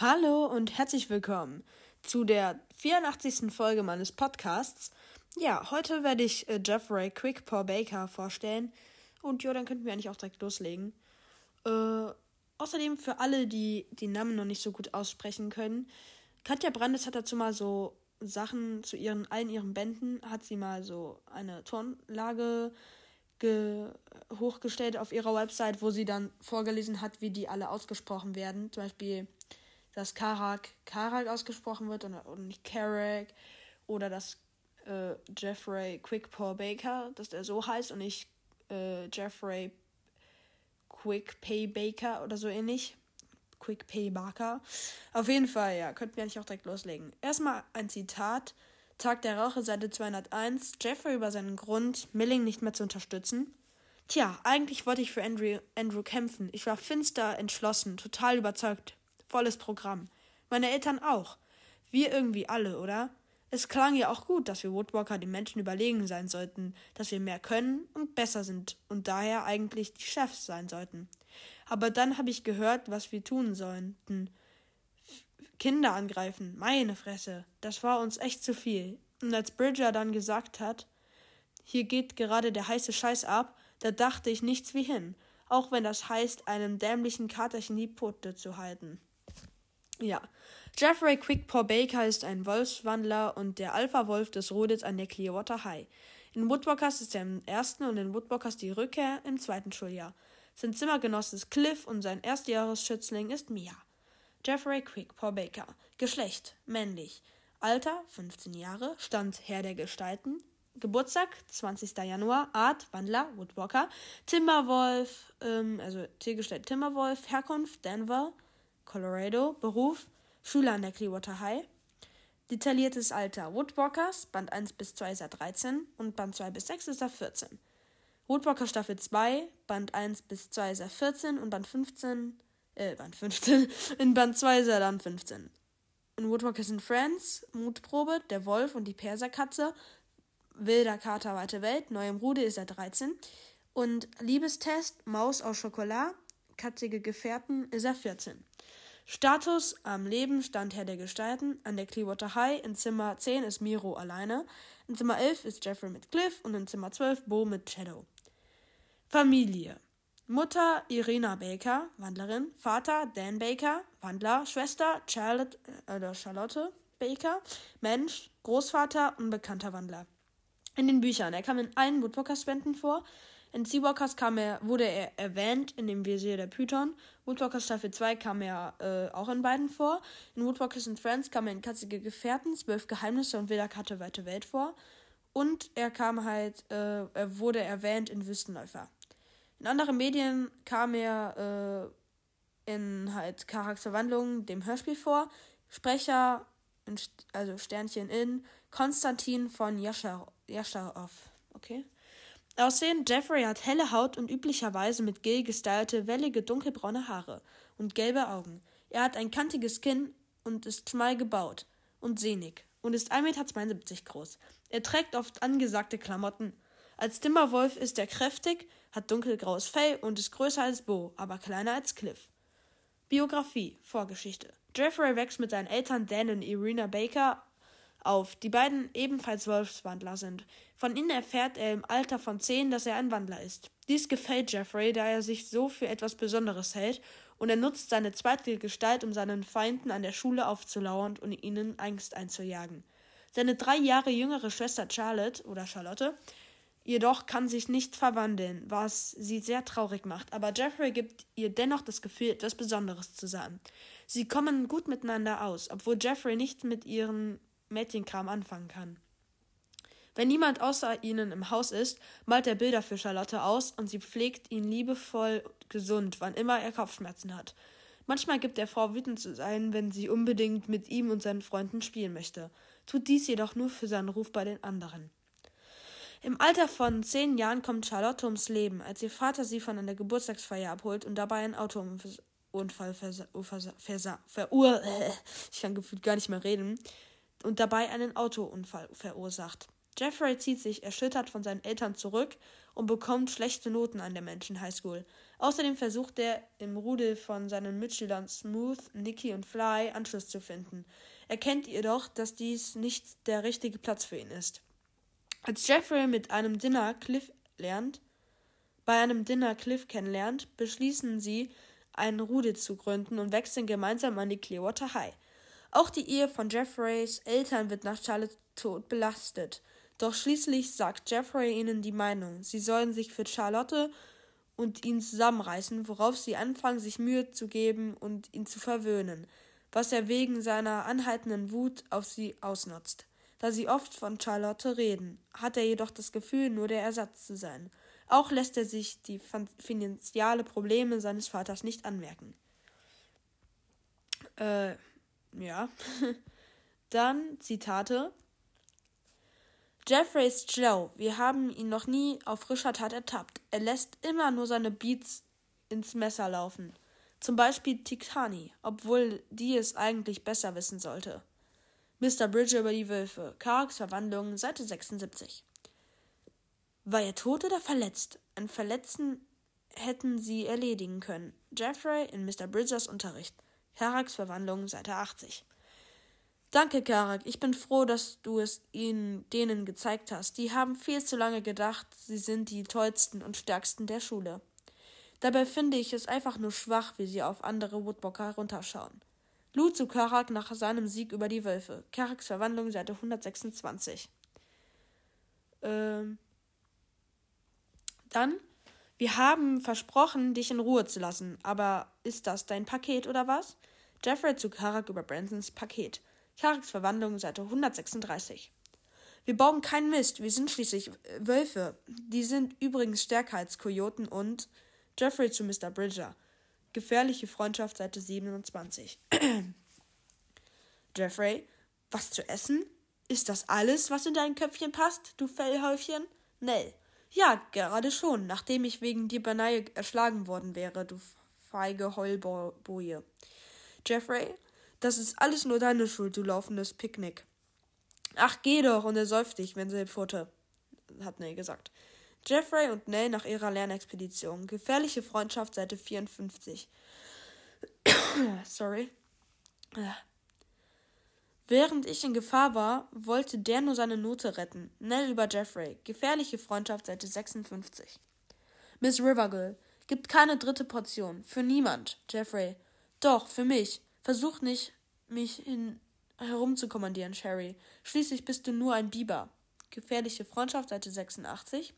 Hallo und herzlich willkommen zu der 84. Folge meines Podcasts. Ja, heute werde ich äh, Jeffrey Quickpaw Baker vorstellen. Und ja, dann könnten wir eigentlich auch direkt loslegen. Äh, außerdem für alle, die den Namen noch nicht so gut aussprechen können, Katja Brandes hat dazu mal so Sachen zu ihren allen ihren Bänden, hat sie mal so eine Tonlage hochgestellt auf ihrer Website, wo sie dann vorgelesen hat, wie die alle ausgesprochen werden. Zum Beispiel dass Karak Karak ausgesprochen wird und, und nicht Karak oder dass äh, Jeffrey Quickpaw Baker, dass der so heißt und nicht äh, Jeffrey Quick Pay Baker oder so ähnlich. Quick Pay Baker. Auf jeden Fall, ja, könnten wir eigentlich auch direkt loslegen. Erstmal ein Zitat. Tag der Rauche, Seite 201. Jeffrey über seinen Grund, Milling nicht mehr zu unterstützen. Tja, eigentlich wollte ich für Andrew, Andrew kämpfen. Ich war finster entschlossen, total überzeugt volles Programm. Meine Eltern auch. Wir irgendwie alle, oder? Es klang ja auch gut, dass wir Woodwalker den Menschen überlegen sein sollten, dass wir mehr können und besser sind und daher eigentlich die Chefs sein sollten. Aber dann habe ich gehört, was wir tun sollten. Kinder angreifen, meine Fresse, das war uns echt zu viel. Und als Bridger dann gesagt hat, hier geht gerade der heiße Scheiß ab, da dachte ich nichts wie hin, auch wenn das heißt, einem dämlichen Katerchen die Pote zu halten. Ja. Jeffrey Quickpaw Baker ist ein Wolfswandler und der Alpha-Wolf des Rodets an der Clearwater High. In Woodwalkers ist er im ersten und in Woodwalkers die Rückkehr im zweiten Schuljahr. Sein Zimmergenosse ist Cliff und sein Erstjahresschützling ist Mia. Jeffrey Quickpaw Baker. Geschlecht männlich. Alter 15 Jahre. Stand Herr der Gestalten. Geburtstag 20. Januar. Art Wandler Woodwalker. Timberwolf, ähm, also Tiergestalt Timberwolf. Herkunft Denver. Colorado. Beruf Schüler an der Clearwater High. Detailliertes Alter Woodwalkers, Band 1 bis 2 ist er 13 und Band 2 bis 6 ist er 14. Woodwalker Staffel 2, Band 1 bis 2 ist er 14 und Band 15, äh, Band 15, in Band 2 ist er dann 15. In Woodwalkers and Friends, Mutprobe, der Wolf und die Perserkatze, Wilder Kater, weite Welt, neu im Rude ist er 13. Und Liebestest, Maus aus Schokolade, katzige Gefährten ist er 14. Status am Leben stand Herr der Gestalten. An der Clearwater High in Zimmer 10 ist Miro alleine. In Zimmer 11 ist Jeffrey mit Cliff und in Zimmer 12 Bo mit Shadow. Familie. Mutter Irina Baker, Wandlerin. Vater Dan Baker, Wandler. Schwester Charlotte, äh, Charlotte Baker, Mensch. Großvater, unbekannter Wandler. In den Büchern. Er kam in allen Woodwalker-Spenden vor. In Seawalkers kam er, wurde er erwähnt in dem Visier der Python. Woodwalkers Staffel 2 kam er äh, auch in beiden vor. In Woodwalkers and Friends kam er in Katzige Gefährten, Zwölf Geheimnisse und Wilder Karte Weite Welt vor. Und er kam halt, äh, er wurde erwähnt in Wüstenläufer. In anderen Medien kam er äh, in halt Charakterwandlungen dem Hörspiel vor. Sprecher, in, also Sternchen in Konstantin von Jascharow. Okay. Aussehen: Jeffrey hat helle Haut und üblicherweise mit gel gestylte, wellige dunkelbraune Haare und gelbe Augen. Er hat ein kantiges Kinn und ist schmal gebaut und sehnig und ist 1,72 Meter groß. Er trägt oft angesagte Klamotten. Als Timberwolf ist er kräftig, hat dunkelgraues Fell und ist größer als Bo, aber kleiner als Cliff. Biografie, Vorgeschichte. Jeffrey wächst mit seinen Eltern Dan und Irina Baker auf, die beiden ebenfalls Wolfswandler sind. Von ihnen erfährt er im Alter von zehn, dass er ein Wandler ist. Dies gefällt Jeffrey, da er sich so für etwas Besonderes hält, und er nutzt seine zweite Gestalt, um seinen Feinden an der Schule aufzulauern und ihnen Angst einzujagen. Seine drei Jahre jüngere Schwester Charlotte oder Charlotte jedoch kann sich nicht verwandeln, was sie sehr traurig macht, aber Jeffrey gibt ihr dennoch das Gefühl, etwas Besonderes zu sein. Sie kommen gut miteinander aus, obwohl Jeffrey nicht mit ihren Mädchenkram anfangen kann. Wenn niemand außer ihnen im Haus ist, malt er Bilder für Charlotte aus und sie pflegt ihn liebevoll gesund, wann immer er Kopfschmerzen hat. Manchmal gibt er vor, wütend zu sein, wenn sie unbedingt mit ihm und seinen Freunden spielen möchte, tut dies jedoch nur für seinen Ruf bei den anderen. Im Alter von zehn Jahren kommt Charlotte ums Leben, als ihr Vater sie von einer Geburtstagsfeier abholt und dabei einen Autounfall versa versa verur ich kann gefühlt gar nicht mehr reden und dabei einen Autounfall verursacht. Jeffrey zieht sich erschüttert von seinen Eltern zurück und bekommt schlechte Noten an der Menschen High School. Außerdem versucht er im Rudel von seinen Mitschülern Smooth, Nicky und Fly Anschluss zu finden. Er kennt jedoch, dass dies nicht der richtige Platz für ihn ist. Als Jeffrey mit einem Dinner Cliff lernt, bei einem Dinner Cliff kennenlernt, beschließen sie, einen Rudel zu gründen und wechseln gemeinsam an die Clearwater High. Auch die Ehe von Jeffreys Eltern wird nach Charlottes Tod belastet. Doch schließlich sagt Jeffrey ihnen die Meinung, sie sollen sich für Charlotte und ihn zusammenreißen, worauf sie anfangen, sich Mühe zu geben und ihn zu verwöhnen, was er wegen seiner anhaltenden Wut auf sie ausnutzt. Da sie oft von Charlotte reden, hat er jedoch das Gefühl, nur der Ersatz zu sein. Auch lässt er sich die finanzielle Probleme seines Vaters nicht anmerken. Äh, ja. Dann Zitate. Jeffrey ist schlau. Wir haben ihn noch nie auf frischer Tat ertappt. Er lässt immer nur seine Beats ins Messer laufen. Zum Beispiel Tikani, obwohl die es eigentlich besser wissen sollte. Mr. Bridger über die Wölfe. Karks Verwandlung, Seite 76. War er tot oder verletzt? Einen Verletzten hätten sie erledigen können. Jeffrey in Mr. Bridgers Unterricht. Karaks Verwandlung, Seite 80. Danke, Karak. Ich bin froh, dass du es ihnen denen gezeigt hast. Die haben viel zu lange gedacht, sie sind die tollsten und stärksten der Schule. Dabei finde ich es einfach nur schwach, wie sie auf andere Woodbocker herunterschauen. Lu zu Karak nach seinem Sieg über die Wölfe. Karaks Verwandlung, Seite 126. Ähm. Dann, wir haben versprochen, dich in Ruhe zu lassen, aber ist das dein Paket oder was? Jeffrey zu Karak über Bransons Paket. Karaks Verwandlung, Seite 136. Wir bauen keinen Mist, wir sind schließlich äh, Wölfe. Die sind übrigens stärker als Kojoten und Jeffrey zu Mr. Bridger. Gefährliche Freundschaft, Seite 27. Jeffrey, was zu essen? Ist das alles, was in dein Köpfchen passt, du Fellhäufchen? Nell. Ja, gerade schon, nachdem ich wegen dir beinahe erschlagen worden wäre, du feige Heulboje. Jeffrey, das ist alles nur deine Schuld, du laufendes Picknick. Ach, geh doch, und er säuft dich, wenn sie Pfote, hat Nell gesagt. Jeffrey und Nell nach ihrer Lernexpedition. Gefährliche Freundschaft, Seite 54. Sorry. Während ich in Gefahr war, wollte der nur seine Note retten. Nell über Jeffrey. Gefährliche Freundschaft, Seite 56. Miss Rivergill. Gibt keine dritte Portion. Für niemand. Jeffrey. Doch, für mich. Versuch nicht, mich hin herumzukommandieren, Sherry. Schließlich bist du nur ein Biber. Gefährliche Freundschaft, Seite 86.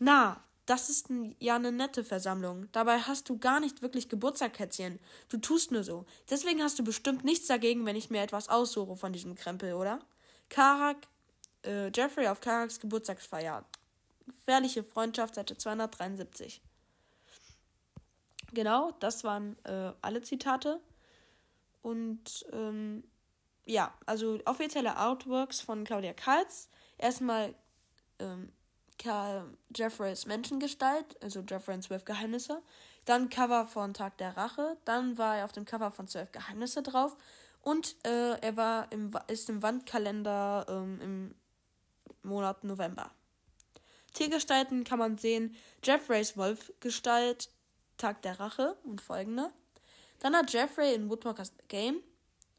Na, das ist ja eine nette Versammlung. Dabei hast du gar nicht wirklich Geburtstag, Kätzchen. Du tust nur so. Deswegen hast du bestimmt nichts dagegen, wenn ich mir etwas aussuche von diesem Krempel, oder? Karak, äh, Jeffrey auf Karaks Geburtstagsfeier. Gefährliche Freundschaft, Seite 273. Genau, das waren äh, alle Zitate. Und ähm, ja, also offizielle Artworks von Claudia Karls. Erstmal ähm, Jeffreys Menschengestalt, also Jeffrey in Zwölf Geheimnisse. Dann Cover von Tag der Rache. Dann war er auf dem Cover von Zwölf Geheimnisse drauf. Und äh, er war im, ist im Wandkalender ähm, im Monat November. Tiergestalten kann man sehen Jeffreys Wolfgestalt, Tag der Rache und folgende. Dann hat Jeffrey in Woodwalkers Game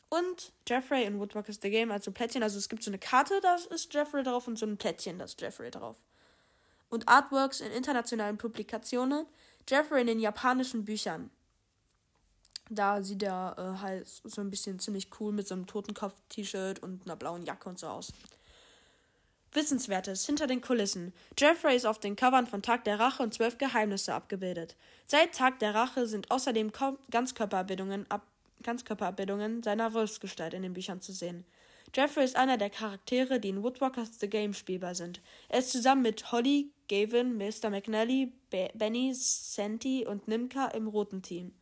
und Jeffrey in Woodwalkers The Game, also Plättchen. Also es gibt so eine Karte, da ist Jeffrey drauf und so ein Plättchen, da ist Jeffrey drauf. Und Artworks in internationalen Publikationen. Jeffrey in den japanischen Büchern. Da sieht er äh, halt so ein bisschen ziemlich cool mit so einem Totenkopf-T-Shirt und einer blauen Jacke und so aus. Wissenswertes hinter den Kulissen. Jeffrey ist auf den Covern von Tag der Rache und Zwölf Geheimnisse abgebildet. Seit Tag der Rache sind außerdem Ganzkörperabbildungen, ab Ganzkörperabbildungen seiner Wolfsgestalt in den Büchern zu sehen. Jeffrey ist einer der Charaktere, die in Woodwalkers The Game spielbar sind. Er ist zusammen mit Holly, Gavin, Mr. McNally, Be Benny, Santi und Nimka im roten Team.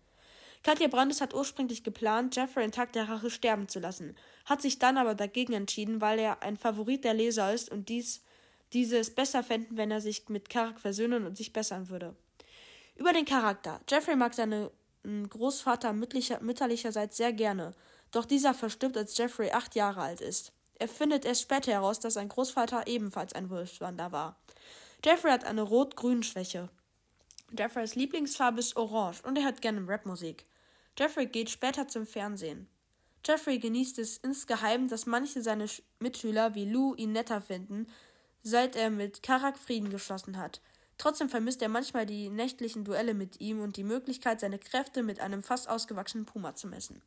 Katja Brandes hat ursprünglich geplant, Jeffrey in Tag der Rache sterben zu lassen, hat sich dann aber dagegen entschieden, weil er ein Favorit der Leser ist und dies, diese es besser fänden, wenn er sich mit Karak versöhnen und sich bessern würde. Über den Charakter. Jeffrey mag seinen Großvater mütterlicherseits sehr gerne, doch dieser verstirbt, als Jeffrey acht Jahre alt ist. Er findet erst später heraus, dass sein Großvater ebenfalls ein Wolfswander war. Jeffrey hat eine Rot-Grün-Schwäche. Jeffreys Lieblingsfarbe ist Orange und er hört gerne Rapmusik. Jeffrey geht später zum Fernsehen. Jeffrey genießt es insgeheim, dass manche seiner Mitschüler wie Lou ihn netter finden, seit er mit Karak Frieden geschlossen hat. Trotzdem vermisst er manchmal die nächtlichen Duelle mit ihm und die Möglichkeit, seine Kräfte mit einem fast ausgewachsenen Puma zu messen.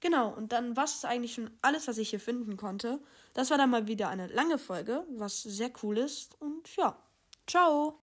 Genau, und dann war es eigentlich schon alles, was ich hier finden konnte. Das war dann mal wieder eine lange Folge, was sehr cool ist. Und ja, ciao.